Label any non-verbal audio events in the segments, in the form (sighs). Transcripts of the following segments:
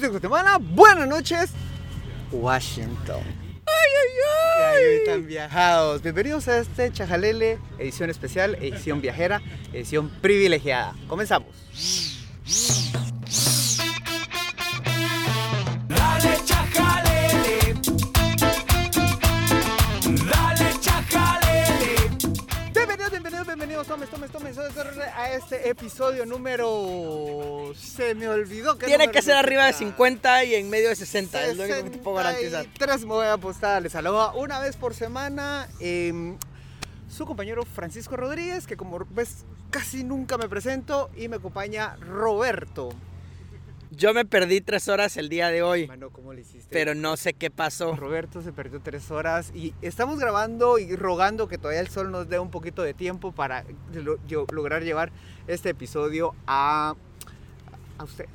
Guatemala. Buenas noches, Washington. ¡Ay, ay, ay! Y están viajados. Bienvenidos a este Chajalele, edición especial, edición viajera, edición privilegiada. Comenzamos. Este episodio número. Se me olvidó que Tiene que ser arriba de significa. 50 y en medio de 60, es lo único que te puedo garantizar. 63 me voy a apostar. Les saludo una vez por semana. em, su compañero Francisco Rodríguez, que como ves casi nunca me presento, y me acompaña Roberto. Yo me perdí tres horas el día de hoy, Mano, ¿cómo le hiciste? pero no sé qué pasó. Roberto se perdió tres horas y estamos grabando y rogando que todavía el sol nos dé un poquito de tiempo para lo- yo- lograr llevar este episodio a, a ustedes.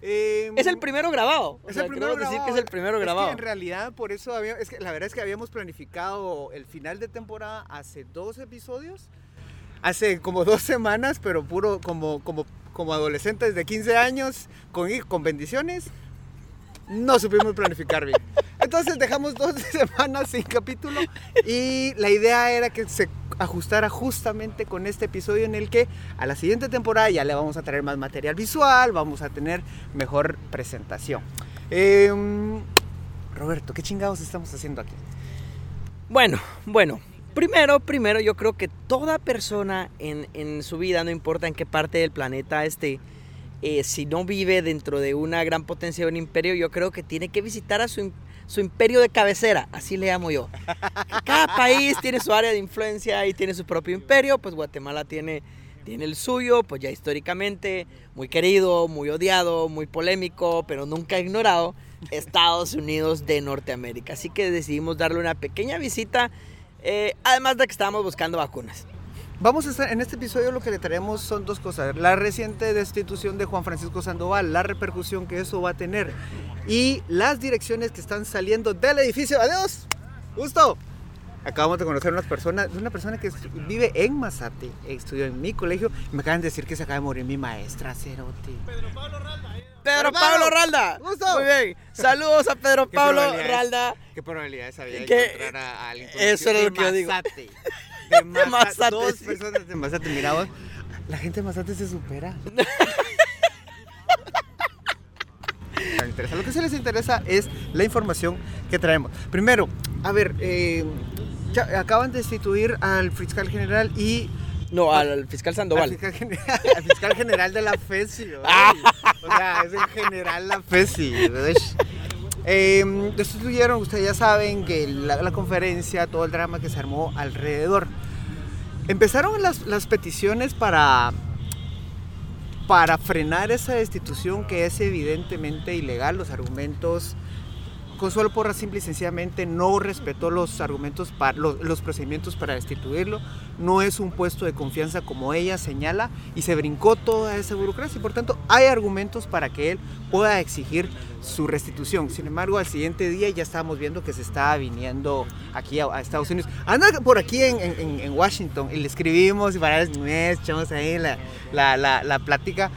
Em, Es el primero grabado. O Es sea, el primero queremos decir grabado. que es el primero que grabado. en realidad, por eso había- es que la verdad es que habíamos planificado el final de temporada hace dos episodios, hace como dos semanas, pero puro como, como, como adolescentes de 15 años, con, con bendiciones, no supimos planificar bien. Entonces dejamos dos (laughs) semanas sin capítulo y la idea era que se ajustara justamente con este episodio en el que a la siguiente temporada ya le vamos a traer más material visual, vamos a tener mejor presentación. Em, Roberto, ¿qué chingados estamos haciendo aquí? Bueno, bueno. Primero, primero, yo creo que toda persona en, en su vida, no importa en qué parte del planeta esté, eh, si no vive dentro de una gran potencia de un imperio, yo creo que tiene que visitar a su, su imperio de cabecera, así le llamo yo. Cada país tiene su área de influencia y tiene su propio imperio, pues Guatemala tiene, tiene el suyo, pues ya históricamente, muy querido, muy odiado, muy polémico, pero nunca ignorado, Estados Unidos de Norteamérica. Así que decidimos darle una pequeña visita, eh, además de que estábamos buscando vacunas. Vamos a estar en este episodio lo que le traemos son dos cosas. La reciente destitución de Juan Francisco Sandoval, la repercusión que eso va a tener y las direcciones que están saliendo del edificio. Adiós. Gusto. Acabamos de conocer unas personas, una persona que vive en Mazate, estudió en mi colegio y me acaban de decir que se acaba de morir mi maestra, Cerote. Pedro Pablo, Pablo Ralda. gusto. Muy bien. Saludos a Pedro ¿Qué Pablo? Ralda. ¿Qué probabilidades había de encontrar a, a alguien eso era lo que yo digo. Mazate? (laughs) De Mazate. Mazate, Dos personas de Mazate. Mira vos, la gente de Mazate se supera. (laughs) Lo que sí les interesa es la información que traemos. Primero, a ver, eh, ya acaban de destituir al fiscal general y No, al fiscal al Sandoval. fiscal, general, (laughs) al fiscal general de la FESI. Ah. O sea, es el general la FESI. Eh, destituyeron, ustedes ya saben que la, la conferencia, todo el drama que se armó alrededor. Empezaron las, las peticiones para, para frenar esa destitución que es evidentemente ilegal. Los argumentos, Consuelo Porra simple y sencillamente no respetó los argumentos, para, los, procedimientos para destituirlo. No es un puesto de confianza como ella señala y se brincó toda esa burocracia. Por tanto, hay argumentos para que él pueda exigir su restitución. Sin embargo, al siguiente día ya estábamos viendo que se estaba viniendo aquí a, Estados Unidos. Anda por aquí en, Washington y le escribimos y para el mes echamos ahí la, la, la, la plática.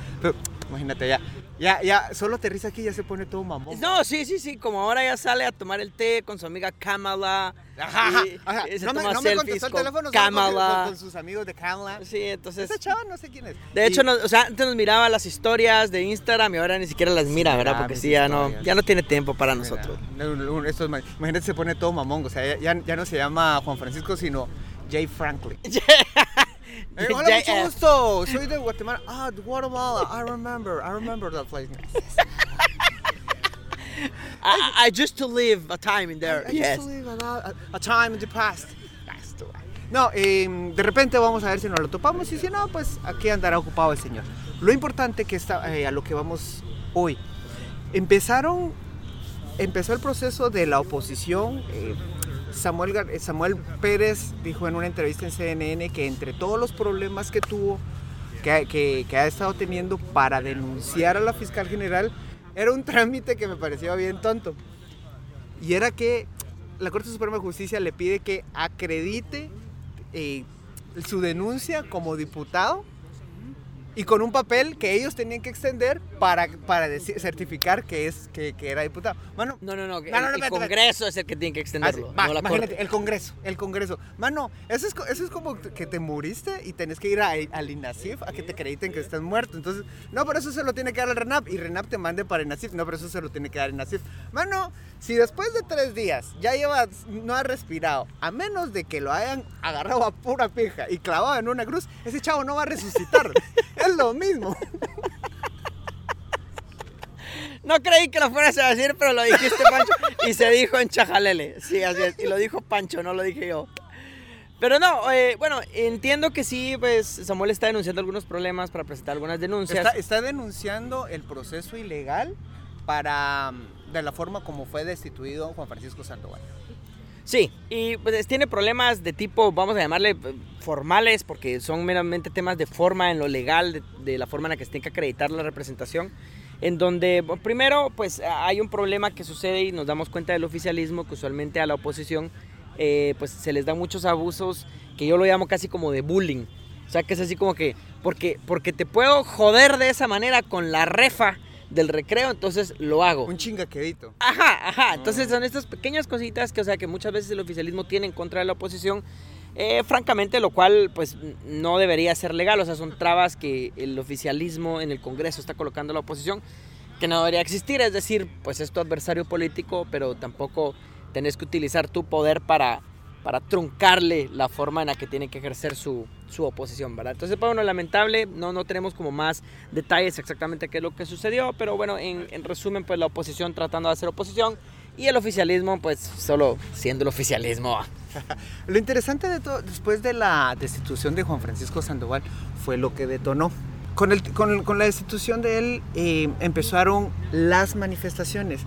Imagínate ya. Ya, ya, solo aterriza aquí y ya se pone todo mamón. No, sí, sí, sí. Como ahora ya sale a tomar el té con su amiga Kamala. Ajá, y- ajá. y se No, me, toma no me contestó el teléfono Kamala. con- con sus amigos de Kamala. Sí, entonces. Esa chava no sé quién es. De hecho, Y- no- o sea, antes nos miraba las historias de Instagram y ahora ni siquiera las mira, ¿verdad? mira Porque sí, ya no, ya no tiene tiempo para nosotros. Mira, estos ma- imagínate, se pone todo mamón. O sea, ya, ya- ya no se llama Juan Francisco, sino Jay Franklin. (laughs) Eh, hola, mucho JF. gusto. Soy de Guatemala. Ah, de Guatemala. I remember. I remember that place. (laughs) I, I used to live a time in there. I yes. used to live a, a- a time in the past. No, eh, de repente vamos a ver si nos lo topamos y si no, pues aquí andará ocupado el señor. Lo importante que está eh, a lo que vamos hoy. Empezaron, empezó el proceso de la oposición. eh, Samuel, eh, Samuel Pérez dijo en una entrevista en CNN que entre todos los problemas que tuvo, que- que ha estado teniendo para denunciar a la fiscal general, era un (laughs) trámite que me parecía bien tonto. Y era que la Corte Suprema de Justicia le pide que acredite eh, su denuncia como diputado y con un papel que ellos tenían que extender para, para decir- certificar que, es, que, que era diputado. Mano, No, no, no. El, no, no, el espérate, Congreso es el que tiene que Ah, extenderlo, no la imagínate, Corte. el Congreso, el Congreso. Mano, eso es, eso es como que te muriste y tenés que ir a- al INASIF a que te acrediten que estás muerto. Entonces, no, pero eso se lo tiene que dar al RENAP y RENAP te mande para INASIF. No, pero eso se lo tiene que dar INASIF. Mano, si después de tres días ya llevas, no has respirado, a menos de que lo hayan agarrado a pura pija y clavado en una cruz, ese chavo no va a resucitar. (laughs) es lo mismo. (laughs) No creí que lo fueras a decir, pero lo dijiste, Pancho. y se dijo en Chajalele. Sí, así es. Y lo dijo Pancho, no lo dije yo. Pero no, eh, bueno, entiendo que sí, pues Samuel está denunciando algunos problemas para presentar algunas denuncias. Está, está denunciando el proceso ilegal para de la forma como fue destituido Juan Francisco Sandoval. Sí, y pues tiene problemas de tipo, vamos a llamarle eh, formales, porque son meramente temas de forma en lo legal, de, la forma en la que se tiene que acreditar la representación, en donde primero pues hay un problema que sucede y nos damos cuenta del oficialismo, que usualmente a la oposición eh, pues se les da muchos abusos, que yo lo llamo casi como de bullying. O sea, que es así como que, porque, porque te puedo joder de esa manera con la refa del recreo, entonces lo hago. Un chingaquedito. Ajá, ajá. Entonces son estas pequeñas cositas que, o sea, que muchas veces el oficialismo tiene en contra de la oposición. eh, francamente, lo cual, pues, no debería ser legal. O sea, son trabas que el oficialismo en el Congreso está colocando a la oposición que no debería existir. Es decir, pues es tu adversario político, pero tampoco tenés que utilizar tu poder para, para truncarle la forma en la que tiene que ejercer su, su oposición, ¿verdad? Entonces, bueno, lamentable, no, no tenemos como más detalles exactamente qué es lo que sucedió, pero bueno, en, en resumen, pues la oposición tratando de hacer oposición y el oficialismo, pues solo siendo el oficialismo. (laughs) Lo interesante de todo, después de la destitución de Juan Francisco Sandoval, fue lo que detonó. Con, el, con, con la destitución de él eh, empezaron las manifestaciones.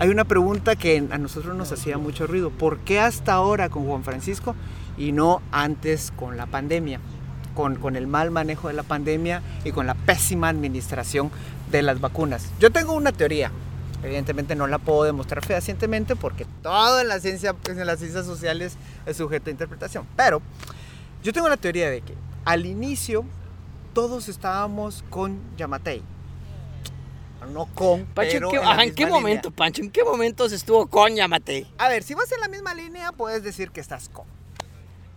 Hay una pregunta que a nosotros nos hacía mucho ruido. ¿Por qué hasta ahora con Juan Francisco y no antes con la pandemia? Con, con el mal manejo de la pandemia y con la pésima administración de las vacunas. Yo tengo una teoría. Evidentemente no la puedo demostrar fehacientemente porque todo en la ciencia, en las ciencias sociales es sujeto a interpretación. Pero yo tengo la teoría de que al inicio todos estábamos con Yamatei. No con, Pancho, pero ¿en qué, en ajá, ¿en qué línea. momento, Pancho? ¿En qué momento se estuvo con Yamate? A ver, si vas en la misma línea, puedes decir que estás con.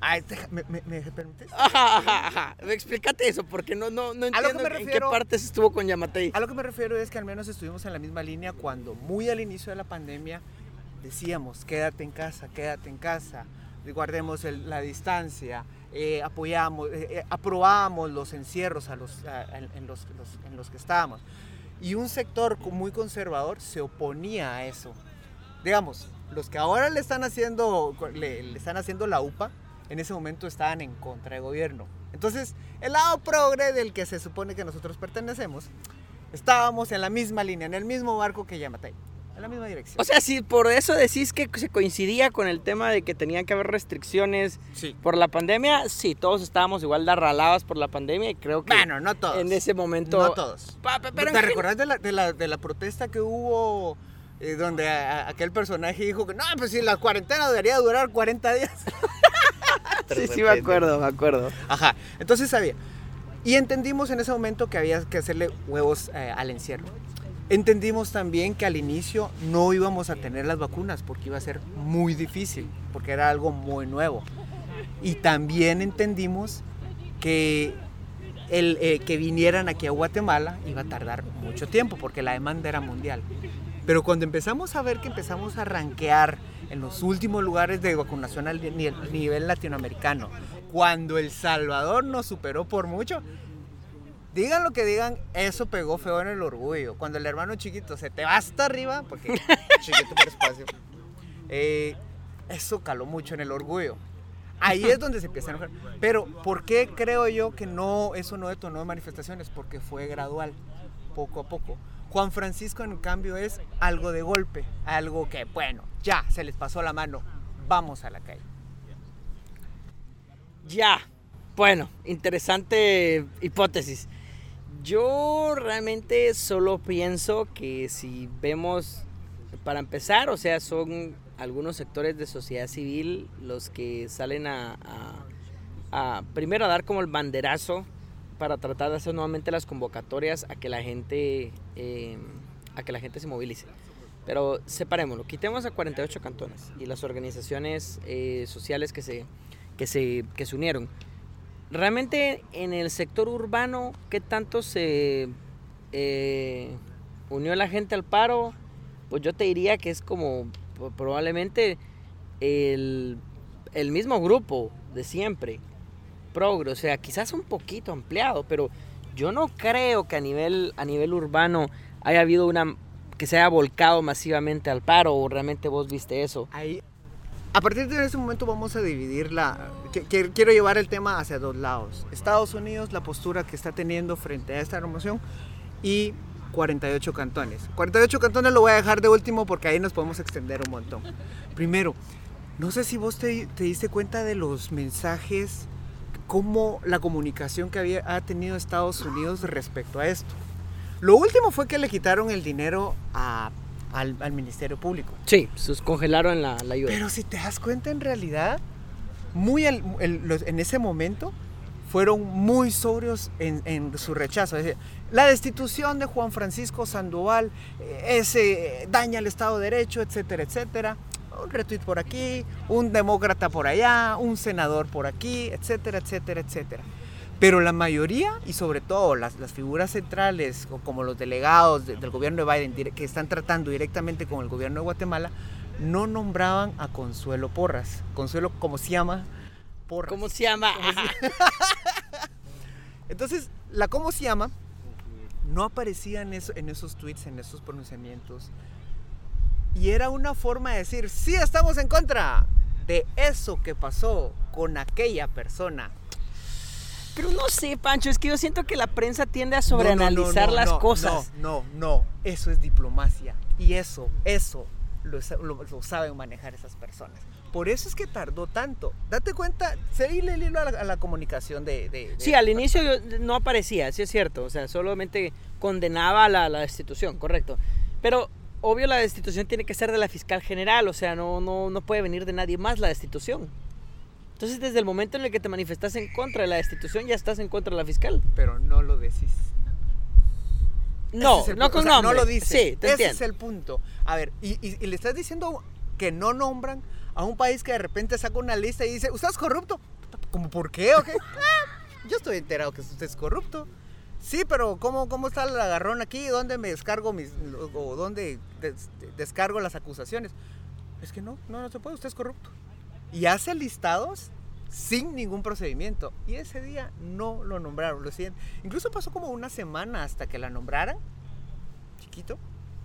Ay, ¿me, me, me permites? Ajá, ajá, ajá. Explícate eso, porque no, no, no entiendo me en qué refiero- parte se estuvo con Yamate. A lo que me refiero es que al menos estuvimos en la misma línea cuando muy al inicio de la pandemia decíamos, quédate en casa, quédate en casa, guardemos el- la distancia, eh, apoyamos, eh, eh, aprobamos los encierros a los, a- a- en, los, los- en los que estábamos. Y un sector muy conservador se oponía a eso. Digamos, los que ahora le están haciendo, le, le están haciendo la UPA, en ese momento estaban en contra del gobierno. Entonces, el lado progre del que se supone que nosotros pertenecemos, estábamos en la misma línea, en el mismo barco que Yamatei, en la misma dirección. O sea, si por eso decís que se coincidía con el tema de que tenían que haber restricciones sí. por la pandemia, sí, todos estábamos igual de arralados por la pandemia y creo que Bueno, no todos. en ese momento... No todos. Pa- pa- pero ¿Te recordás de la, de, la, de la protesta que hubo eh, donde a- a- aquel personaje dijo que no, pues si la cuarentena debería durar 40 días? (laughs) Sí, sí, me acuerdo, me acuerdo. Ajá, entonces sabía. Y entendimos en ese momento que había que hacerle huevos eh, al encierro. Entendimos también que al inicio no íbamos a tener las vacunas porque iba a ser muy difícil, porque era algo muy nuevo. Y también entendimos que el eh, que vinieran aquí a Guatemala iba a tardar mucho tiempo porque la demanda era mundial. Pero cuando empezamos a ver que empezamos a rankear en los últimos lugares de vacunación ni- nivel latinoamericano, cuando El Salvador nos superó por mucho, digan lo que digan, eso pegó feo en el orgullo. Cuando el hermano chiquito se te va hasta arriba, porque (laughs) chiquito por espacio, eh, eso caló mucho en el orgullo. Ahí es donde se empieza a enojar. Pero, ¿por qué creo yo que no, eso no detonó manifestaciones? Porque fue gradual, poco a poco. Juan Francisco, en cambio, es algo de golpe, algo que, bueno, ya se les pasó la mano, vamos a la calle. Ya. Bueno, interesante hipótesis. Yo realmente solo pienso que si vemos, para empezar, o sea, son algunos sectores de sociedad civil los que salen a, primero a dar como el banderazo para tratar de hacer nuevamente las convocatorias a que la gente, eh, a que la gente se movilice. Pero separémoslo, quitemos a 48 cantones y las organizaciones eh, sociales que se, que, se, que se unieron. Realmente en el sector urbano, ¿qué tanto se eh, unió la gente al paro? Pues yo te diría que es como probablemente el, el mismo grupo de siempre, progre, o sea, quizás un poquito ampliado, pero yo no creo que a nivel, a nivel urbano haya habido una que se haya volcado masivamente al paro o realmente vos viste eso. A partir de ese momento vamos a dividir la... quiero llevar el tema hacia dos lados. Estados Unidos, la postura que está teniendo frente a esta promoción y 48 cantones. 48 cantones lo voy a dejar de último porque ahí nos podemos extender un montón. Primero, no sé si vos te, te diste cuenta de los mensajes, cómo la comunicación que había, ha tenido Estados Unidos respecto a esto. Lo último fue que le quitaron el dinero a- al- al Ministerio Público. Sí, sus congelaron la, la ayuda. Pero si te das cuenta, en realidad, muy al- el- los- en ese momento, fueron muy sobrios en, en su rechazo. Es decir, la destitución de Juan Francisco Sandoval eh, ese, daña el Estado de Derecho, etcétera, etcétera. Un retweet por aquí, un demócrata por allá, un senador por aquí, etcétera, etcétera, etcétera. Pero la mayoría, y sobre todo las, las figuras centrales, como los delegados de- del gobierno de Biden, que están tratando directamente con el gobierno de Guatemala, no nombraban a Consuelo Porras. Consuelo, como se llama? Porras. ¿Cómo se llama? (laughs) Entonces, la cómo se llama no aparecía en, eso- en esos tweets, en esos pronunciamientos. Y era una forma de decir, sí estamos en contra de eso que pasó con aquella persona. Pero no sé, Pancho, es que yo siento que la prensa tiende a No, no, no, sobreanalizar no, las no, cosas. No, no, no, eso es diplomacia. Y eso, eso lo, sa- lo- lo saben manejar esas personas. Por eso es que tardó tanto. Date cuenta, seguirle el hilo a la, a la comunicación de... de- de- Sí, al inicio yo- no aparecía, sí es cierto. O sea, solamente condenaba la, la destitución, correcto. Pero obvio la destitución tiene que ser de la fiscal general, o sea, no, no, no puede venir de nadie más la destitución. Entonces, desde el momento en el que te manifestas en contra de la destitución, ya estás en contra de la fiscal. Pero no lo decís. No, es no con o sea, nombre. No lo dices. Sí, te Ese entiendo. es el punto. A ver, y, y- y le estás diciendo que no nombran a un país que de repente saca una lista y dice, ¿usted es corrupto? ¿Cómo por qué o qué? (laughs) "Ah, yo estoy enterado que usted es corrupto. Sí, pero ¿cómo, cómo está el agarrón aquí? ¿Dónde me descargo mis... o dónde des- descargo las acusaciones? Es que no, no, no se puede, usted es corrupto. Y hace listados sin ningún procedimiento. Y ese día no lo nombraron, lo siguen. Incluso pasó como una semana hasta que la nombraran, chiquito,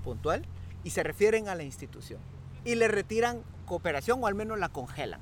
puntual, y se refieren a la institución. Y le retiran cooperación o al menos la congelan.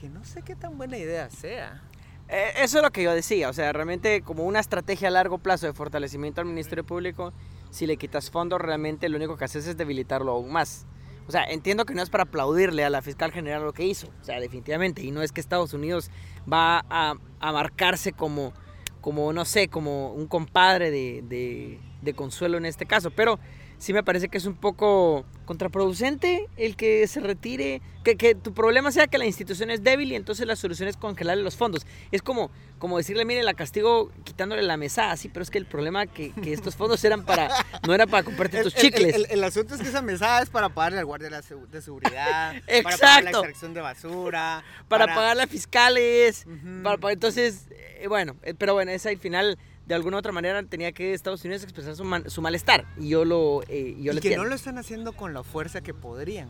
Que no sé qué tan buena idea sea. Eh, Eso es lo que yo decía, o sea, realmente como una estrategia a largo plazo de fortalecimiento al Ministerio Público, si le quitas fondos, realmente lo único que haces es debilitarlo aún más. O sea, entiendo que no es para aplaudirle a la fiscal general lo que hizo, o sea, definitivamente, y no es que Estados Unidos va a, a marcarse como, como, no sé, como un compadre de, de, de Consuelo en este caso, pero sí me parece que es un poco contraproducente el que se retire, que, que tu problema sea que la institución es débil y entonces la solución es congelarle los fondos. Es como, como decirle, mire, la castigo quitándole la mesa, así, pero es que el problema que, que estos fondos eran para, no era para comprarte tus El- el- chicles. El, el asunto es que esa mesada es para pagarle al guardia de, seguridad, (laughs) para pagar la Exacto. extracción de basura, para pagarle a fiscales, para, para- entonces, eh, bueno, eh, pero bueno, esa al final, de alguna u otra manera, tenía que Estados Unidos expresar su, man- su malestar, y yo lo, eh, yo y lo que entiendo. no lo están haciendo con la fuerza que podrían.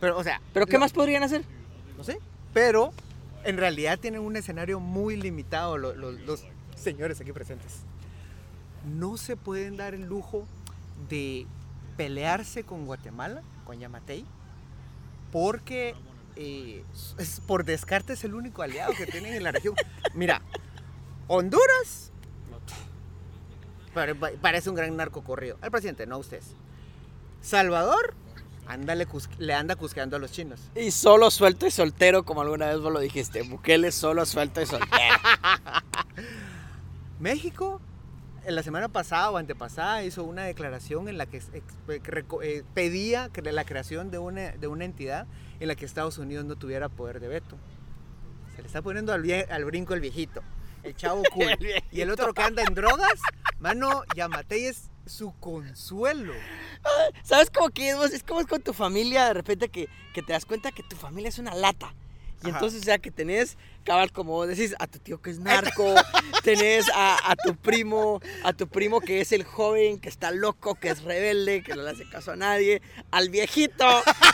Pero, o sea, Pero ¿qué lo- más podrían hacer? No sé. Pero en realidad tienen un escenario muy limitado lo- lo- los señores aquí presentes. No se pueden dar el lujo de pelearse con Guatemala, con Yamatei, porque eh, es, por descarte es el único aliado que tienen en la región. Mira, Honduras parece un gran narco corrido. El presidente, no ustedes. Salvador, cus- le anda cusqueando a los chinos. Y solo suelto y soltero, como alguna vez vos lo dijiste. Bukele solo suelto y soltero. (laughs) México, en la semana pasada o antepasada, hizo una declaración en la que, reco- eh, pedía la creación de una, de una entidad en la que Estados Unidos no tuviera poder de veto. Se le está poniendo al brinco el viejito. El chavo cool. (laughs) El y el otro que anda en drogas, mano, Yamatei es su consuelo. ¿Sabes cómo que es? vos? Es como es con tu familia, de repente que, que te das cuenta que tu familia es una lata. Y Ajá. entonces, o sea, que tenés, cabal, como decís, a tu tío que es narco, (laughs) tenés a, a tu primo, a tu primo que es el joven, que está loco, que es rebelde, que no le hace caso a nadie, al viejito,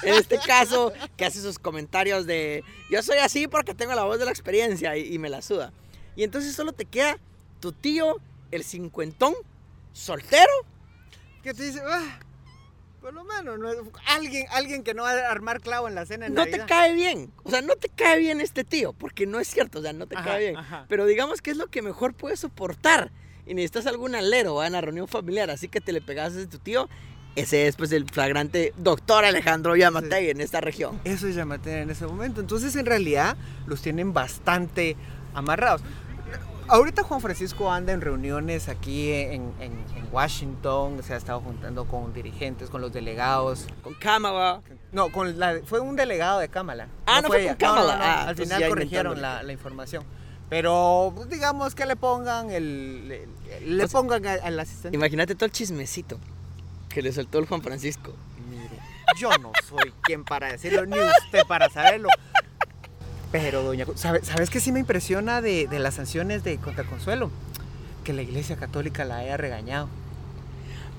en este caso, que hace sus comentarios de, yo soy así porque tengo la voz de la experiencia y, y me la suda. Y entonces solo te queda tu tío, el cincuentón, soltero, Que te dice, ah, por lo menos, no es- alguien, alguien que no va a armar clavo en la cena en no te cae bien. O sea, no te cae bien este tío, porque no es cierto, o sea, no te Ajá, cae bien. ajá. Pero digamos que es lo que mejor puedes soportar. Y necesitas algún alero ¿va? en la reunión familiar, así que te le pegas a tu tío. Ese es pues el flagrante doctor Alejandro Yamatei en esta región. Eso es Yamatei en ese momento. Entonces, en realidad, los tienen bastante amarrados. Ahorita Juan Francisco anda en reuniones aquí en, en- en Washington, se ha estado juntando con dirigentes, con los delegados. Con Cámara. No, con la, fue un delegado de Cámara. Ah, no fue con. Kamala. Ah, al final corrigieron la, la información. Pero pues, digamos que le pongan el. Le, le O sea, pongan al asistente. Imagínate todo el chismecito que le soltó el Juan Francisco. Mire, yo no soy quien para decirlo, ni usted para saberlo. Pero, doña, Cu- ¿sabe- ¿sabes qué sí me impresiona de, de las sanciones de contra Consuelo? Que la iglesia católica la haya regañado.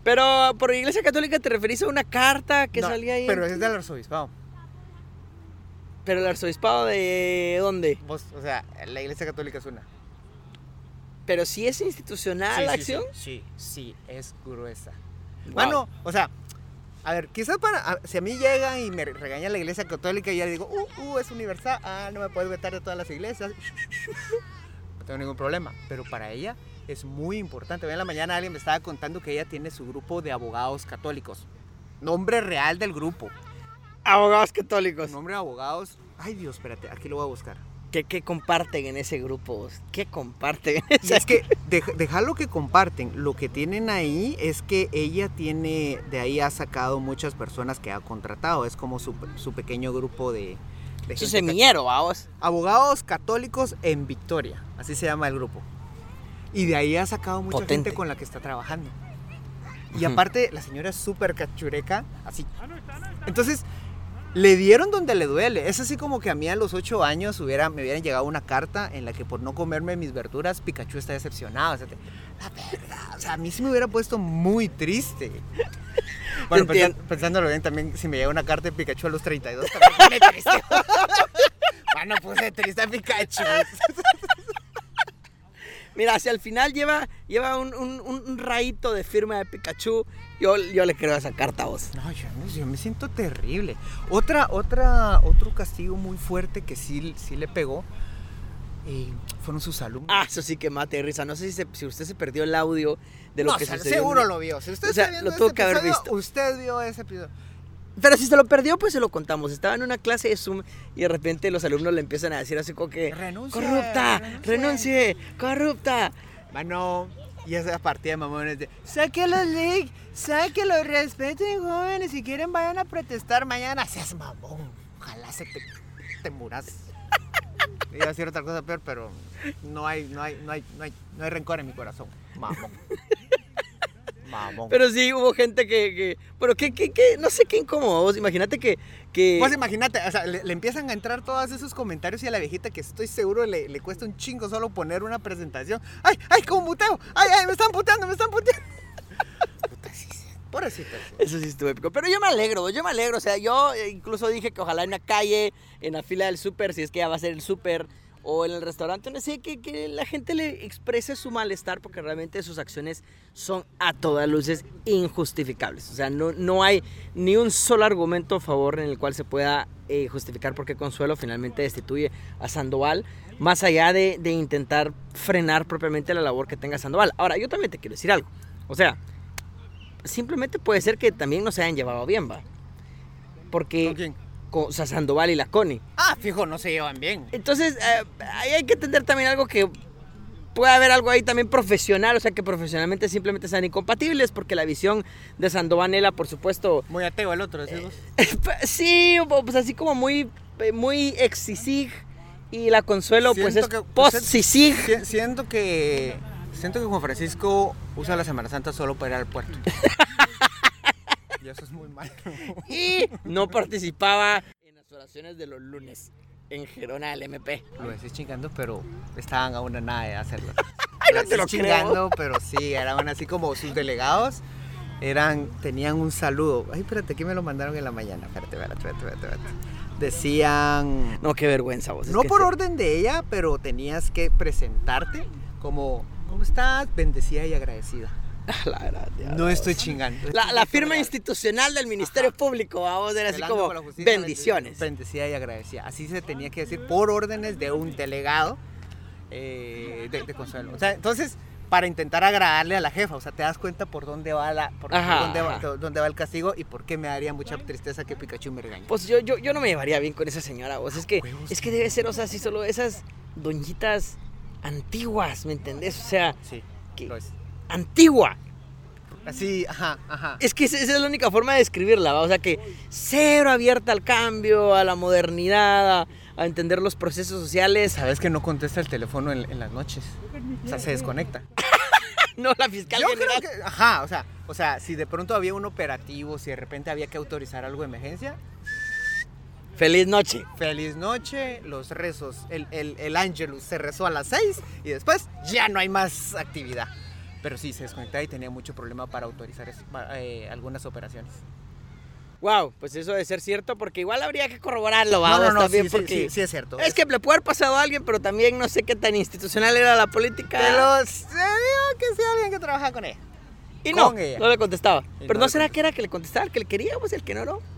Pero por Iglesia Católica te referís a una carta que No, salía ahí. Pero es del arzobispado. Pero el arzobispado de dónde? Vos, o sea, la iglesia católica es una. Pero si es institucional la sí, sí, acción. Sí, sí, es gruesa. Wow. Bueno, o sea, a ver, quizás para, a- si a mí llega y me regaña la iglesia católica y ya le digo, uh, uh, es universal, ah, no me puedes vetar de todas las iglesias, (laughs) no tengo ningún problema, pero para ella es muy importante. Hoy en la mañana alguien me estaba contando que ella tiene su grupo de abogados católicos, nombre real del grupo, Abogados católicos. nombre de abogados, ay Dios, espérate, aquí lo voy a buscar. ¿Qué, qué comparten en ese grupo? ¿Qué comparten? (laughs) Y es que deja, deja lo que comparten, lo que tienen ahí es que ella tiene, de ahí ha sacado muchas personas que ha contratado, es como su, su pequeño grupo de... de Su semillero, vamos. Abogados católicos en Victoria, así se llama el grupo. Y de ahí ha sacado mucha Potente. gente con la que está trabajando. Y aparte, la señora es súper cachureca, así. Entonces, le dieron donde le duele. Es así como que a mí a los 8 años hubiera, me hubieran llegado una carta en la que por no comerme mis verduras, Pikachu está decepcionado. O sea, te- la verdad, o sea, a mí sí me hubiera puesto muy triste. (laughs) Bueno, pensándolo bien, también si me llega una carta de Pikachu a los 32, también pone triste. (laughs) Bueno, puse triste a Pikachu. Mira, si al final lleva, lleva un, un, un rayito de firma de Pikachu, yo, yo le creo esa carta a vos. No, yo, yo me siento terrible. Otra, otra, otro castigo muy fuerte que sí, sí le pegó eh, fueron sus alumnos. Ah, eso sí que mate de risa. No sé si, se- si usted se perdió el audio de lo no, que se- sucedió. seguro lo vio. Si usted O sea, lo tuvo este que haber visto. Usted vio ese episodio. Pero si se lo perdió, pues se lo contamos. Estaba en una clase de Zoom y de repente los alumnos le empiezan a decir así como que... Renuncie, ¡Corrupta! renuncie". ¡Renuncie! ¡Corrupta! Mano, y esa partida de mamones de sáquelos, Lick, sáquelos, respeten jóvenes, si quieren vayan a protestar mañana, seas mamón, ojalá se te, te muras. (laughs) Iba a decir otra cosa peor, pero no hay, no hay, no hay, no hay, no hay rencor en mi corazón, mamón. (laughs) Mamón. Pero sí, hubo gente que... que pero que, que, que- no sé qué incómodo. vos. Imagínate que... que Pues imagínate, o sea, le, le empiezan a entrar todos esos comentarios y a la viejita que estoy seguro le, le cuesta un chingo solo poner una presentación. ¡Ay, ay, como muteo! ¡Ay, ay, me están puteando, me están puteando! Sí. Eso sí estuvo épico. Pero yo me alegro, yo me alegro. O sea, yo eh, incluso dije que ojalá en la calle, en la fila del súper, si es que ya va a ser el súper, o en el restaurante, no sé, que, la gente le exprese su malestar porque realmente sus acciones son a todas luces injustificables. O sea, no, no hay ni un solo argumento a favor en el cual se pueda eh, justificar por qué Consuelo finalmente destituye a Sandoval, más allá de intentar frenar propiamente la labor que tenga Sandoval. Ahora, yo también te quiero decir algo. O sea, simplemente puede ser que también no se hayan llevado bien, va. Porque ¿Con quién? con o sea, Sandoval y la Connie. Ah, fijo, no se llevan bien. Entonces, eh, ahí hay que entender también algo que puede haber algo ahí también profesional, o sea, que profesionalmente simplemente sean incompatibles, porque la visión de Sandoval Nela, por supuesto, Muy ateo el otro, decís vos. (laughs) sí, pues así como muy, eh, muy exisig Y la Consuelo, pues es que- post usted- CICIG. Si- Siento que. Siento que Juan Francisco usa la Semana Santa solo para ir al puerto. (laughs) y eso es muy malo. Y no participaba en las oraciones de los lunes en Gerona del MP. Lo decís chingando, pero estaban a una nada de hacerlo. (laughs) Ay, no te lo decís creo. chingando, pero sí, eran así como sus delegados. Eran, tenían un saludo. Ay, espérate, aquí me lo mandaron en la mañana. Espérate, espérate, espérate, espérate. espérate. Decían. No, qué vergüenza vos. es No que por orden de ella, pero tenías que presentarte como, ¿cómo estás? Bendecida y agradecida. (laughs) La No estoy chingando. La, firma institucional del Ministerio Público, vamos, era así Velando como justicia, bendiciones. Bendecida y agradecida. Así se tenía que decir por órdenes de un delegado eh, de, de Consuelo. O sea, entonces, para intentar agradarle a la jefa, o sea, te das cuenta por dónde va la, por, Ajá, dónde, va, ajá. dónde va el castigo y por qué me daría mucha tristeza que Pikachu me regañe. Pues yo, yo, yo no me llevaría bien con esa señora, vos. Es que, Huevos. es que debe ser, o sea, así solo esas doñitas antiguas, ¿me entendés? O sea, sí, que- lo es. antigua. Así, ajá, ajá. Es que esa es la única forma de describirla, ¿va? O sea, que cero abierta al cambio, a la modernidad, a, a entender los procesos sociales. Sabes que no contesta el teléfono en, en las noches. O sea, se desconecta. (laughs) No, la fiscal Yo general. creo que, ajá, o sea, o sea, si de pronto había un operativo, si de repente había que autorizar algo de emergencia, Feliz noche. feliz noche, los rezos, el, el, el Angelus se rezó a las 6 y después ya no hay más actividad. Pero sí, se desconectaba y tenía mucho problema para autorizar eh, algunas operaciones. Wow, pues eso debe ser cierto, porque igual habría que corroborarlo, ¿va? no, no, no, también, sí, porque sí, sí es cierto. Es que le puede haber pasado a alguien, pero también no sé qué tan institucional era la política. Te lo se digo que sea alguien que trabaja con ella. y no, ella. no le contestaba. Y pero no será que era que le contestaba, el que le quería, pues el que no, no.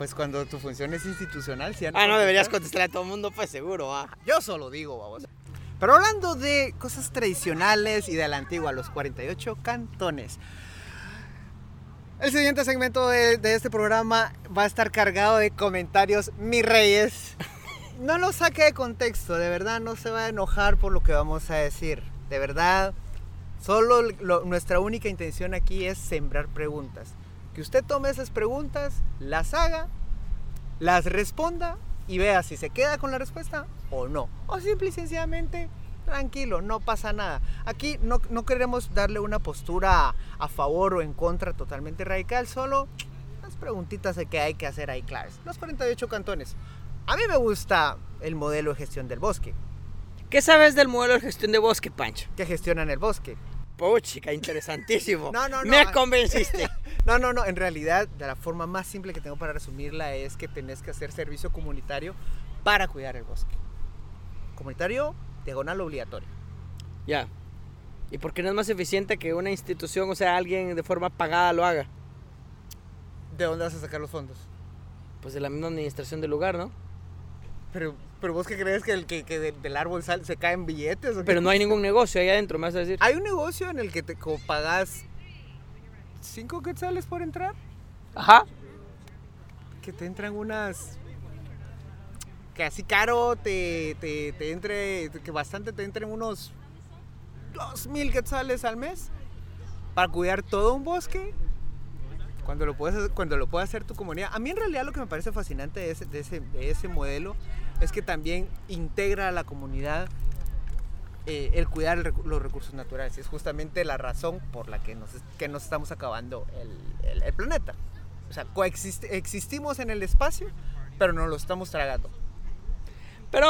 Pues cuando tu función es institucional, sí. Ah, no deberías contestarle a todo el mundo, pues seguro, va. Yo solo digo, vamos. Pero hablando de cosas tradicionales y de la antigua, los 48 cantones. El siguiente segmento de, de este programa va a estar cargado de comentarios, mi reyes. No lo saque de contexto, de verdad no se va a enojar por lo que vamos a decir. De verdad, solo lo- nuestra única intención aquí es sembrar preguntas. Que usted tome esas preguntas, las haga, las responda y vea si se queda con la respuesta o no. O simple y sencillamente, tranquilo, no pasa nada. Aquí no, no queremos darle una postura a favor o en contra totalmente radical, solo las preguntitas de que hay que hacer ahí claves. Los 48 cantones. A mí me gusta el modelo de gestión del bosque, ¿Qué sabes del modelo de gestión de bosque, Pancho? que gestionan el bosque. Puchica, interesantísimo. No, no, no. Me convenciste. (laughs) No, no, no, en realidad de la forma más simple que tengo para resumirla es que tenés que hacer servicio comunitario para cuidar el bosque. Comunitario, diagonal obligatorio. ya. ¿Y por qué no es más eficiente que una institución, o sea, alguien de forma pagada lo haga? ¿De dónde vas a sacar los fondos? Pues de la misma administración del lugar, ¿no? Pero, pero vos qué crees que, el, que, que de- del árbol sal- se caen billetes? o? Pero no hay ningún negocio ahí adentro, me vas a decir. Hay un negocio en el que te como 5 quetzales por entrar, Ajá. que te entran unas que así caro te, te, te entre, que bastante te entren unos 2000 quetzales al mes para cuidar todo un bosque. Cuando lo, puedes, cuando lo puede hacer tu comunidad. A mí en realidad lo que me parece fascinante de ese, de ese, de ese modelo es que también integra a la comunidad eh, el cuidar los recursos naturales. Es justamente la razón por la que nos, que nos estamos acabando el, el- planeta. O sea, coexiste- existimos en el espacio, pero no lo estamos tragando. Pero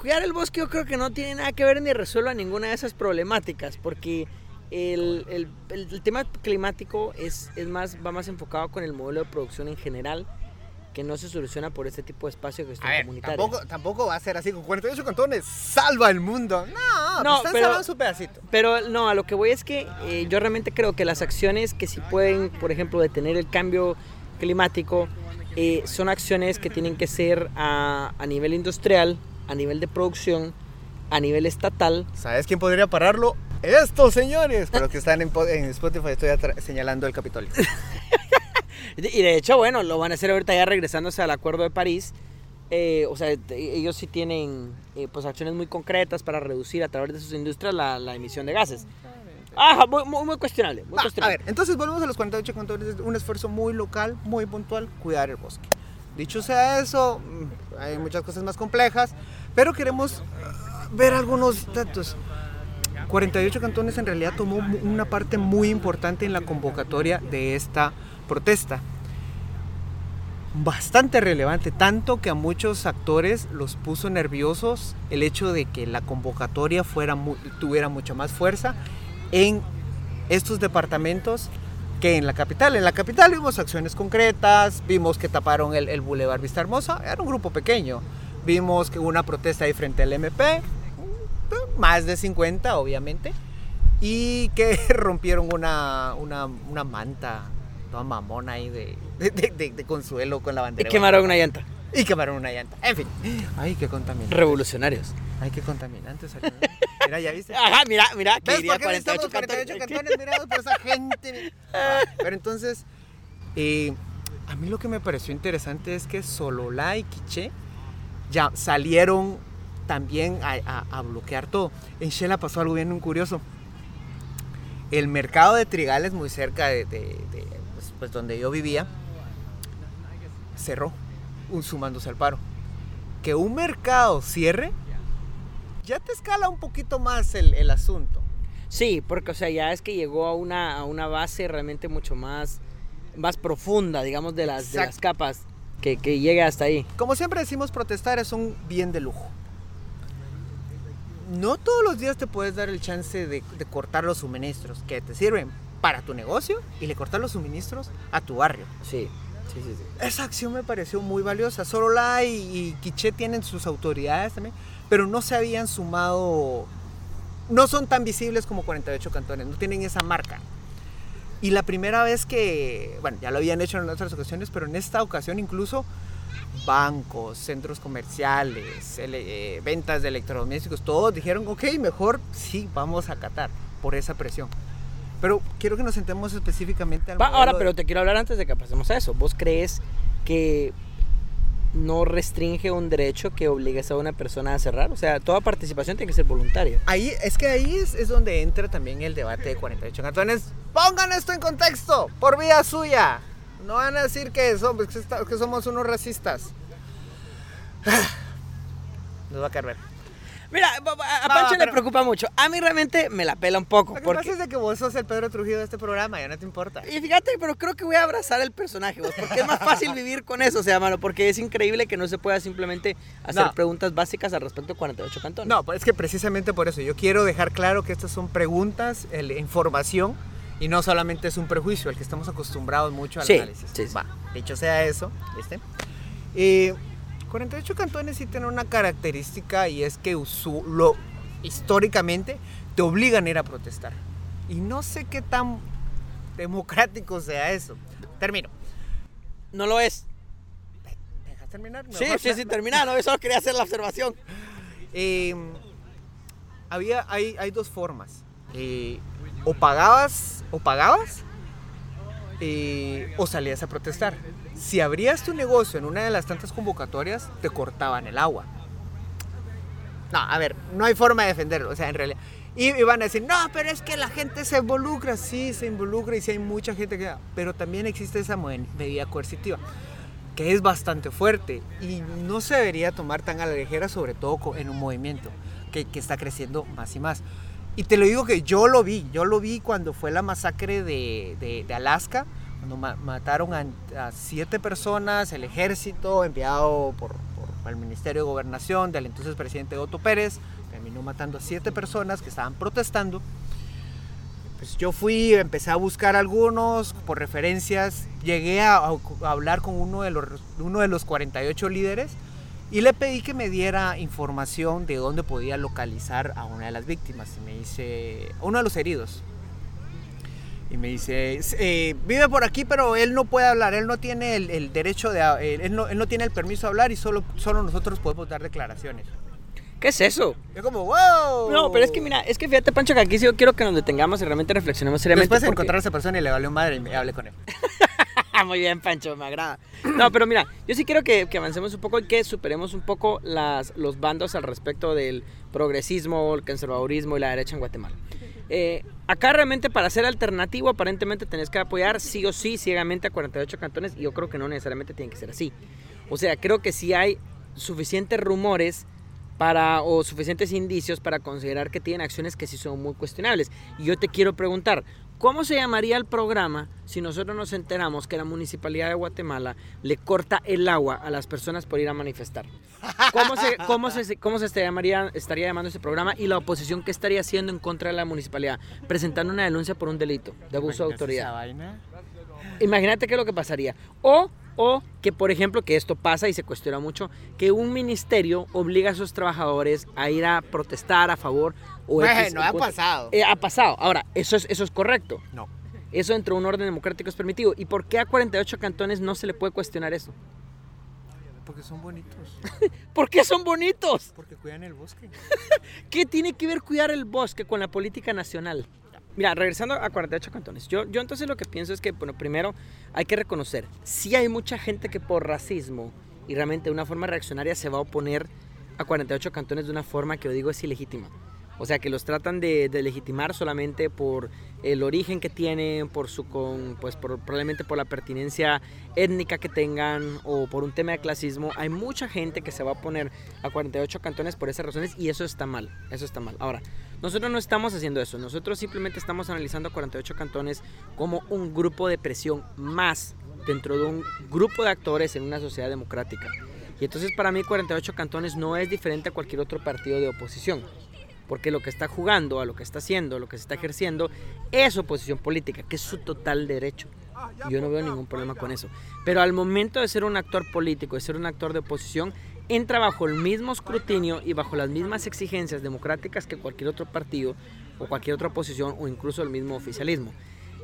cuidar el bosque yo creo que no tiene nada que ver ni resuelva ninguna de esas problemáticas, porque el- el- el tema climático es, es más, va más enfocado con el modelo de producción en general, que no se soluciona por este tipo de espacio de gestión A ver, comunitaria. tampoco, tampoco va a ser así con 48 cantones. ¡Salva el mundo! No, No, no están pero- salvando su pedacito. Pero no, a lo que voy es que eh, yo realmente creo que las acciones que sí pueden, por ejemplo, detener el cambio climático, eh, son acciones que tienen que ser a, a nivel industrial, a nivel de producción, a nivel estatal. ¿Sabes quién podría pararlo? Estos señores. Los que están en, en Spotify, estoy señalando el Capitolio. (laughs) Y de hecho, bueno, lo van a hacer ahorita ya regresándose al Acuerdo de París. Eh, o sea, ellos sí tienen eh, pues acciones muy concretas para reducir a través de sus industrias la, la emisión de gases. Ajá, muy, muy, muy cuestionable. Muy Va, a cuestionable. ver, entonces volvemos a los 48 cantones. Un esfuerzo muy local, muy puntual, cuidar el bosque. Dicho sea eso, mm, hay muchas cosas más complejas, pero queremos ah, ver algunos datos. 48 cantones en realidad tomó una parte muy importante en la convocatoria de esta protesta. Bastante relevante, tanto que a muchos actores los puso nerviosos el hecho de que la convocatoria fuera tuviera mucha más fuerza en estos departamentos que en la capital. En la capital vimos acciones concretas, vimos que taparon el, el Boulevard Vista Hermosa, era un grupo pequeño. Vimos que hubo una protesta ahí frente al MP, más de 50 obviamente, y que (laughs) rompieron una, una, una manta toda mamona ahí de, de, de- de- de consuelo con la Y bandera. quemaron una llanta. Y quemaron una llanta. En fin. Ay, qué contaminante. Revolucionarios. Ay, qué contaminante salió. (laughs) Mira, ya viste. Ajá, mira, mira, que ¿Ves por qué necesitamos 48 48 cantones. cantones mirados por esa gente? Ah, (laughs) Pero entonces, eh, a mí lo que me pareció interesante es que Sololá y Quiché ya salieron también a, a- a bloquear todo. En Shela pasó algo bien curioso. El mercado de Trigales, muy cerca de, de- de, pues, donde yo vivía, cerró, un sumándose al paro. Que un mercado cierre, ya te escala un poquito más el, el asunto. Sí, porque o sea, ya es que llegó a una, a una base realmente mucho más, más profunda, digamos, de las, de las capas, que, que llega hasta ahí. Como siempre decimos, protestar es un bien de lujo. No todos los días te puedes dar el chance de, de cortar los suministros que te sirven para tu negocio y le cortar los suministros a tu barrio. Sí, sí, sí. sí. Esa acción me pareció muy valiosa. Sorola y, y Quiché tienen sus autoridades también, pero no se habían sumado, no son tan visibles como 48 cantones, no tienen esa marca. Y la primera vez que, bueno, ya lo habían hecho en otras ocasiones, pero en esta ocasión incluso bancos, centros comerciales, ele- eh, ventas de electrodomésticos, todos dijeron, ok, mejor sí, vamos a acatar por esa presión. Pero quiero que nos sentemos específicamente al Va, ahora, de- pero te quiero hablar antes de que pasemos a eso. ¿Vos crees que no restringe un derecho que obligues a una persona a cerrar? O sea, toda participación tiene que ser voluntaria. Ahí, es que ahí es, es donde entra también el debate de 48 cantones. Pongan esto en contexto, por vía suya. No van a decir que somos, que somos unos racistas. (sighs) Nos va a caer. Mira, a- No, Pancho le preocupa mucho. A mí realmente me la pela un poco. Lo que Porque... pasa es de que vos sos el Pedro Trujillo de este programa, ya no te importa. Y fíjate, pero creo que voy a abrazar el personaje, vos, porque es más fácil vivir con eso, o sea, mano, porque es increíble que no se pueda simplemente hacer No. preguntas básicas al respecto de 48 cantones. No, pues es que precisamente por eso yo quiero dejar claro que estas son preguntas, el- información y no solamente es un prejuicio al que estamos acostumbrados mucho al Sí, análisis. sí, sí. Va, dicho sea eso, ¿viste? Eh, 48 cantones sí tienen una característica y es que lo, históricamente te obligan a ir a protestar. Y no sé qué tan democrático sea eso. Termino. No lo es. ¿Me dejas terminar? Sí, sí, sí, termina, no, yo solo quería hacer la observación. Eh, había, hay, hay dos formas. Eh, o pagabas, o pagabas, eh, o salías a protestar. Si abrías tu negocio en una de las tantas convocatorias, te cortaban el agua. No, a ver, no hay forma de defenderlo, o sea, en realidad. Y, van a decir, no, pero es que la gente se involucra, sí, se involucra y sí hay mucha gente que... Pero también existe esa medida coercitiva, que es bastante fuerte y no se debería tomar tan a la ligera, sobre todo en un movimiento que, que está creciendo más y más. Y te lo digo que yo lo vi, yo lo vi cuando fue la masacre de- de Alaska, cuando ma- mataron a, siete personas, el ejército enviado por, el Ministerio de Gobernación del entonces presidente Otto Pérez, terminó matando a siete personas que estaban protestando. Pues yo fui, empecé a buscar algunos por referencias, llegué a hablar con uno de, los, uno de los 48 líderes y le pedí que me diera información de dónde podía localizar a una de las víctimas. Y me dice, uno de los heridos. Y me dice, "Eh, vive por aquí, pero él no puede hablar, él no tiene el, el derecho de, él no, él no tiene el permiso de hablar y solo, solo nosotros podemos dar declaraciones. ¿Qué es eso? Yo como, wow. No, pero es que mira, es que fíjate, Pancho, que aquí sí yo quiero que nos detengamos y realmente reflexionemos seriamente. Después de porque- encontrar a esa persona y le valió madre y me hablé con él. (laughs) Muy bien, Pancho, me agrada. No, pero mira, yo sí quiero que, que avancemos un poco y que superemos un poco las, los bandos al respecto del progresismo, el conservadurismo y la derecha en Guatemala. Eh, acá realmente para ser alternativo aparentemente tenés que apoyar sí o sí ciegamente a 48 cantones y yo creo que no necesariamente tiene que ser así. O sea, creo que sí hay suficientes rumores para o suficientes indicios para considerar que tienen acciones que sí son muy cuestionables. Y yo te quiero preguntar, ¿cómo se llamaría el programa si nosotros nos enteramos que la Municipalidad de Guatemala le corta el agua a las personas por ir a manifestar? ¿Cómo se, cómo se, cómo se estaría, estaría llamando ese programa y la oposición qué estaría haciendo en contra de la municipalidad? Presentando una denuncia por un delito de abuso de autoridad. Imagínate qué es lo que pasaría. O, o que, por ejemplo, que esto pasa y se cuestiona mucho, que un ministerio obliga a sus trabajadores a ir a protestar a favor o X Bueno, ha pasado. Eh, ha pasado. Ahora, eso es, eso es correcto. No. Eso dentro de un orden democrático es permitido. ¿Y por qué a 48 cantones no se le puede cuestionar eso? Porque son bonitos. (laughs) ¿Por qué son bonitos? Porque cuidan el bosque. (laughs) ¿Qué tiene que ver cuidar el bosque con la política nacional? Mira, regresando a 48 cantones, yo, yo entonces lo que pienso es que, bueno, primero hay que reconocer, sí hay mucha gente que por racismo y realmente de una forma reaccionaria se va a oponer a 48 cantones de una forma que yo digo es ilegítima. O sea, que los tratan de, legitimar solamente por el origen que tienen, por su con, pues por, probablemente por la pertinencia étnica que tengan o por un tema de clasismo. Hay mucha gente que se va a oponer a 48 cantones por esas razones y eso está mal. Eso está mal. Ahora, nosotros no estamos haciendo eso. Nosotros simplemente estamos analizando a 48 cantones como un grupo de presión más dentro de un grupo de actores en una sociedad democrática. Y entonces para mí 48 cantones no es diferente a cualquier otro partido de oposición porque lo que está jugando, a lo que está haciendo, lo que se está ejerciendo, es oposición política, que es su total derecho. Yo no veo ningún problema con eso. Pero al momento de ser un actor político, de ser un actor de oposición, entra bajo el mismo escrutinio y bajo las mismas exigencias democráticas que cualquier otro partido o cualquier otra oposición o incluso el mismo oficialismo.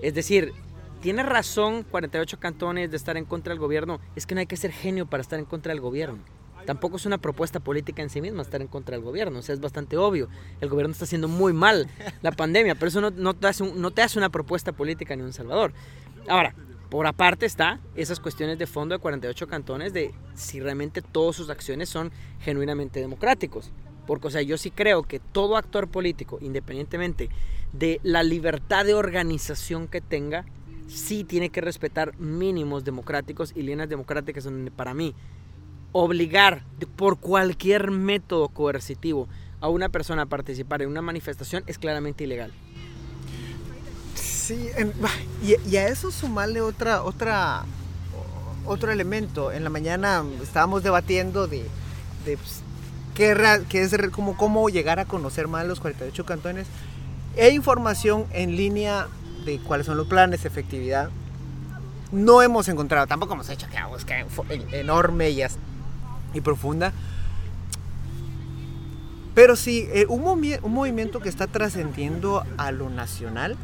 Es decir, tiene razón 48 cantones de estar en contra del gobierno, es que no hay que ser genio para estar en contra del gobierno. Tampoco es una propuesta política en sí misma estar en contra del gobierno, o sea, es bastante obvio. El gobierno está haciendo muy mal la pandemia, pero eso no, te, hace no te hace una propuesta política ni un salvador. Ahora, por aparte está esas cuestiones de fondo de 48 cantones de si realmente todas sus acciones son genuinamente democráticos. Porque, o sea, yo sí creo que todo actor político, independientemente de la libertad de organización que tenga, sí tiene que respetar mínimos democráticos y líneas democráticas donde para mí obligar por cualquier método coercitivo a una persona a participar en una manifestación es claramente ilegal. Sí, y, a eso sumarle otra, otra, otro elemento. En la mañana estábamos debatiendo de, pues, qué, es como, cómo llegar a conocer más los 48 cantones. Hay información en línea de cuáles son los planes, efectividad. No hemos encontrado, tampoco hemos hecho que una búsqueda enfo- en- enorme y, y profunda. Pero sí, eh, un, movi- un movimiento que está trascendiendo a lo nacional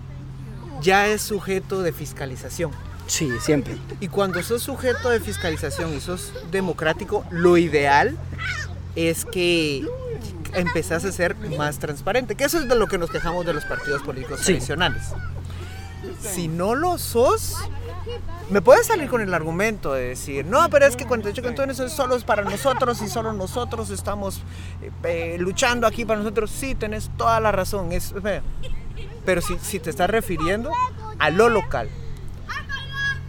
ya es sujeto de fiscalización. Sí, siempre. Y cuando sos sujeto de fiscalización y sos democrático, lo ideal es que empezás a ser más transparente. Que eso es de lo que nos quejamos de los partidos políticos Sí. tradicionales. Si no lo sos, me puedes salir con el argumento de decir, no, pero es que 48 cantones son solo para nosotros y solo nosotros estamos eh, luchando aquí para nosotros. Sí, tenés toda la razón. Es. Pero si, si te estás refiriendo a lo local,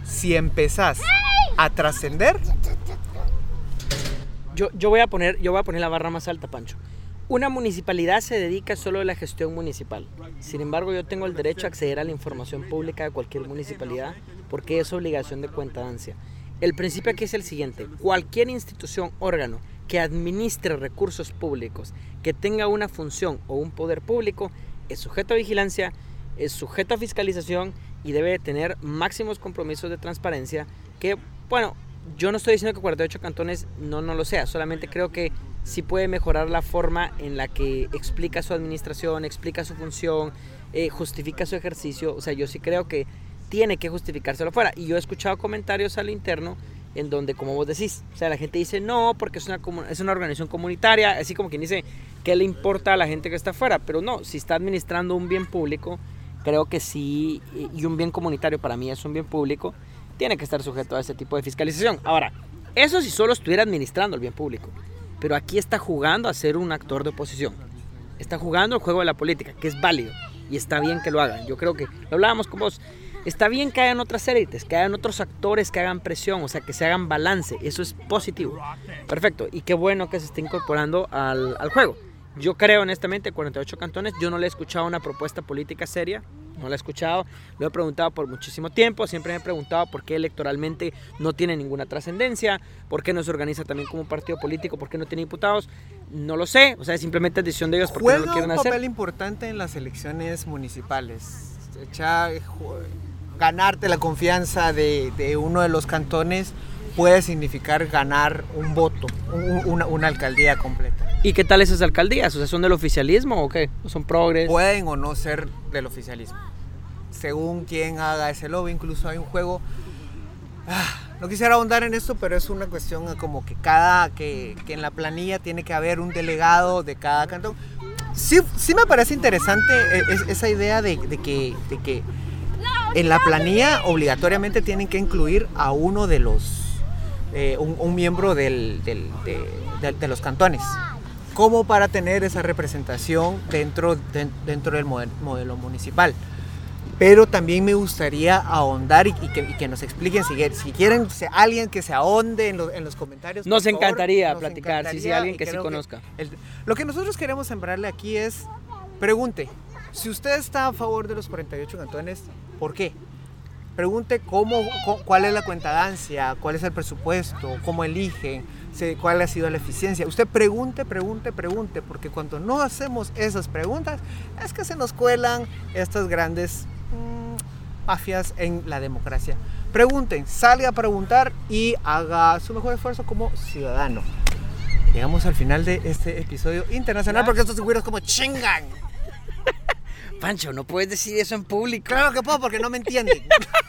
si empezás a trascender, Yo, yo, voy a poner, yo voy a poner la barra más alta, Pancho. Una municipalidad se dedica solo a la gestión municipal. Sin embargo, yo tengo el derecho a acceder a la información pública de cualquier municipalidad porque es obligación de cuentadancia. El principio aquí es el siguiente. Cualquier institución, órgano que administre recursos públicos, que tenga una función o un poder público, es sujeto a vigilancia, es sujeto a fiscalización y debe tener máximos compromisos de transparencia que, bueno, yo no estoy diciendo que 48 cantones no, no lo sea, solamente creo que sí puede mejorar la forma en la que explica su administración, explica su función, eh, justifica su ejercicio. O sea, yo sí creo que tiene que justificárselo fuera. Y yo he escuchado comentarios al interno en donde, como vos decís, o sea, la gente dice no, porque es una, es una organización comunitaria, así como quien dice, ¿qué le importa a la gente que está afuera? Pero no, si está administrando un bien público, creo que sí, y- un bien comunitario para mí es un bien público, tiene que estar sujeto a ese tipo de fiscalización. Ahora, eso si solo estuviera administrando el bien público, pero aquí está jugando a ser un actor de oposición. Está jugando el juego de la política, que es válido y está bien que lo hagan. Yo creo que lo hablábamos con vos. Está bien que hayan otras élites, que hayan otros actores que hagan presión, o sea, que se hagan balance. Eso es positivo. Perfecto. Y qué bueno que se esté incorporando al, al juego. Yo creo, honestamente, 48 cantones, yo no le he escuchado una propuesta política seria. No la he escuchado. Lo he preguntado por muchísimo tiempo. Siempre me he preguntado por qué electoralmente no tiene ninguna trascendencia. Por qué no se organiza también como un partido político. Por qué no tiene diputados. No lo sé. O sea, simplemente es decisión de ellos porque no lo quieren un hacer. papel importante en las elecciones municipales. Echar- ganarte la confianza de, de uno de los cantones puede significar ganar un voto, un- una, una alcaldía completa. ¿Y qué tal esas alcaldías? O sea, ¿son del oficialismo o qué? ¿O son progres? Pueden o no ser del oficialismo. Según quien haga ese lobby, incluso hay un juego. Ah, no quisiera ahondar en esto, pero es una cuestión como que cada que, que en la planilla tiene que haber un delegado de cada cantón. Sí, sí me parece interesante es- esa idea de, de que, de que en la planilla obligatoriamente tienen que incluir a uno de los, eh, un, un miembro del, del- de, de- de los cantones, como para tener esa representación dentro, de- dentro del model- modelo municipal. Pero también me gustaría ahondar y, y que, y que nos expliquen si, si quieren si alguien que se ahonde en, los- en los comentarios. Nos favor, encantaría nos platicar, sí, sí, alguien que sí conozca. el- lo que nosotros queremos sembrarle aquí es, pregunte, si usted está a favor de los 48 cantones, ¿por qué? Pregunte cómo, cu- cuál es la cuentadancia, cuál es el presupuesto, cómo eligen, cuál ha sido la eficiencia. Usted pregunte, pregunte, pregunte, porque cuando no hacemos esas preguntas es que se nos cuelan estas grandes mm, mafias en la democracia. Pregunten, salga a preguntar y haga su mejor esfuerzo como ciudadano. Llegamos al final de este episodio internacional porque estos güiros como chingan. (laughs) Pancho, no puedes decir eso en público. Claro que puedo porque no me entienden.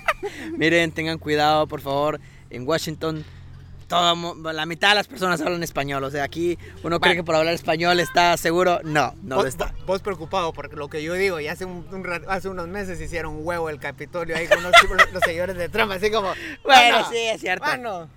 (laughs) Miren, tengan cuidado, por favor. En Washington, toda mo- la mitad de las personas hablan español. O sea, aquí uno cree Bueno. que por hablar español está seguro. No, no lo vos, está. vos preocupado porque lo que yo digo, y hace, un, un hace unos meses hicieron un huevo el Capitolio ahí con los, (laughs) los seguidores de Trump, así como. Bueno, "Bueno, sí, es cierto. Bueno,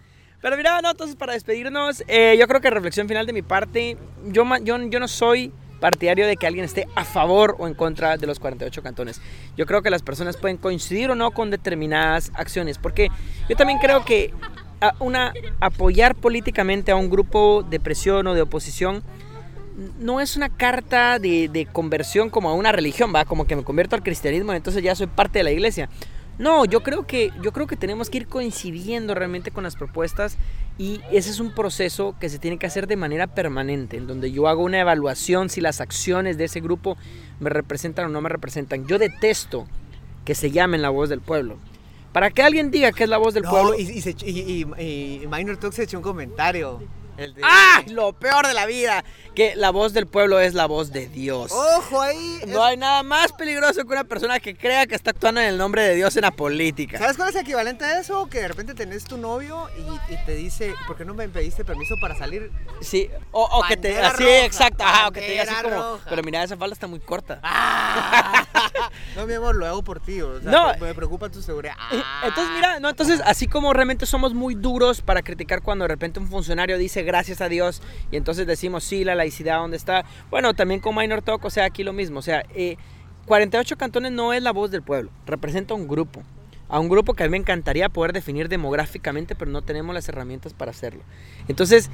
Pero mira, no, entonces para despedirnos, eh, yo creo que reflexión final de mi parte, yo, yo, yo no soy partidario de que alguien esté a favor o en contra de los 48 cantones. Yo creo que las personas pueden coincidir o no con determinadas acciones, porque yo también creo que a- una, apoyar políticamente a un grupo de presión o de oposición no es una carta de, de conversión como a una religión, va, como que me convierto al cristianismo, entonces ya soy parte de la iglesia. No, yo creo que yo creo que tenemos que ir coincidiendo realmente con las propuestas y ese es un proceso que se tiene que hacer de manera permanente, en donde yo hago una evaluación si las acciones de ese grupo me representan o no me representan. Yo detesto que se llamen la voz del pueblo. Para que alguien diga que es la voz del no, pueblo. y, y, se ech- y, y- y Minor Talk se echó un comentario. El de- ¡Ah! Lo peor de la vida, que la voz del pueblo es la voz de Dios. Ojo ahí. No hay nada más peligroso que una persona que crea que está actuando en el nombre de Dios en la política. ¿Sabes cuál es el equivalente a eso? Que de repente tenés tu novio y, y te dice, ¿por qué no me pediste permiso para salir? Sí, o, o que te Bandera así, exacto, ajá, o que te diga así como, roja. pero mira, esa falda está muy corta. (laughs) No, mi amor, lo hago por ti. O sea, No. me preocupa tu seguridad. Entonces, mira, no, entonces, así como realmente somos muy duros para criticar cuando de repente un funcionario dice gracias a Dios y entonces decimos sí, la laicidad, ¿dónde está? Bueno, también con Minor Talk, o sea, aquí lo mismo, o sea, eh, 48 cantones no es la voz del pueblo, representa un grupo. A un grupo que a mí me encantaría poder definir demográficamente, pero no tenemos las herramientas para hacerlo. Entonces,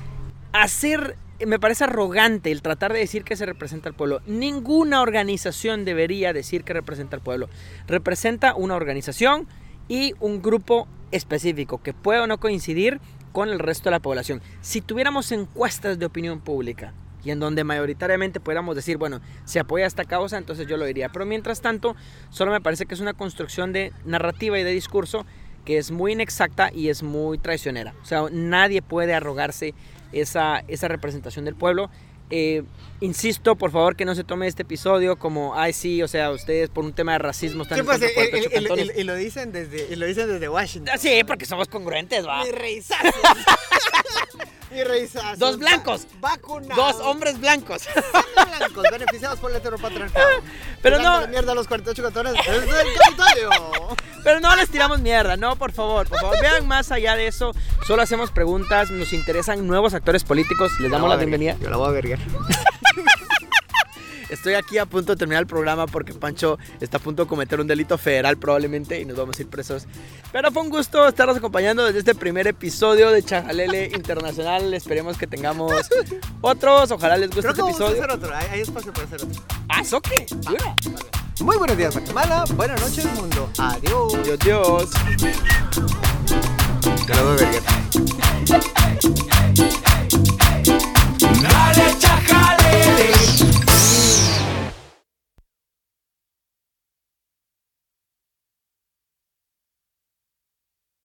hacer, me parece arrogante el tratar de decir que se representa al pueblo. Ninguna organización debería decir que representa al pueblo. Representa una organización y un grupo específico que puede o no coincidir con el resto de la población. Si tuviéramos encuestas de opinión pública y en donde mayoritariamente pudiéramos decir, bueno, se apoya esta causa, entonces yo lo diría. Pero mientras tanto, solo me parece que es una construcción de narrativa y de discurso que es muy inexacta y es muy traicionera. O sea, nadie puede arrogarse esa, esa representación del pueblo. Eh, insisto, por favor, que no se tome este episodio como, ay, sí, o sea, ustedes por un tema de racismo están ¿Qué en pasa? contra de Y, 48 y- y- cantones. y- y lo dicen desde, y lo dicen desde Washington. Ah, Sí, porque somos congruentes, va. Mi. (laughs) Mi reizazo. Dos blancos. Va- vacunados. Dos hombres blancos. blancos beneficiados por el heteropatriarcado. (laughs) Pero no- mierda a los 48 cantones desde el Capitolio. (laughs) Pero no les tiramos mierda, no, por favor, por favor, vean más allá de eso. Solo hacemos preguntas, nos interesan nuevos actores políticos, les damos la bienvenida. Yo la voy a vergar. (laughs) Estoy aquí a punto de terminar el programa porque Pancho está a punto de cometer un delito federal probablemente y nos vamos a ir presos. Pero fue un gusto estarnos acompañando desde este primer episodio de Chajalele Internacional. Esperemos que tengamos (laughs) otros. Ojalá les guste Creo este que este vamos episodio. A hacer otro. Hay, hay, espacio para hacer otro. Ah, qué. Ah, vale. Muy buenos días, Guatemala. Buenas noches, mundo. Adiós. Adiós, adiós. Te lo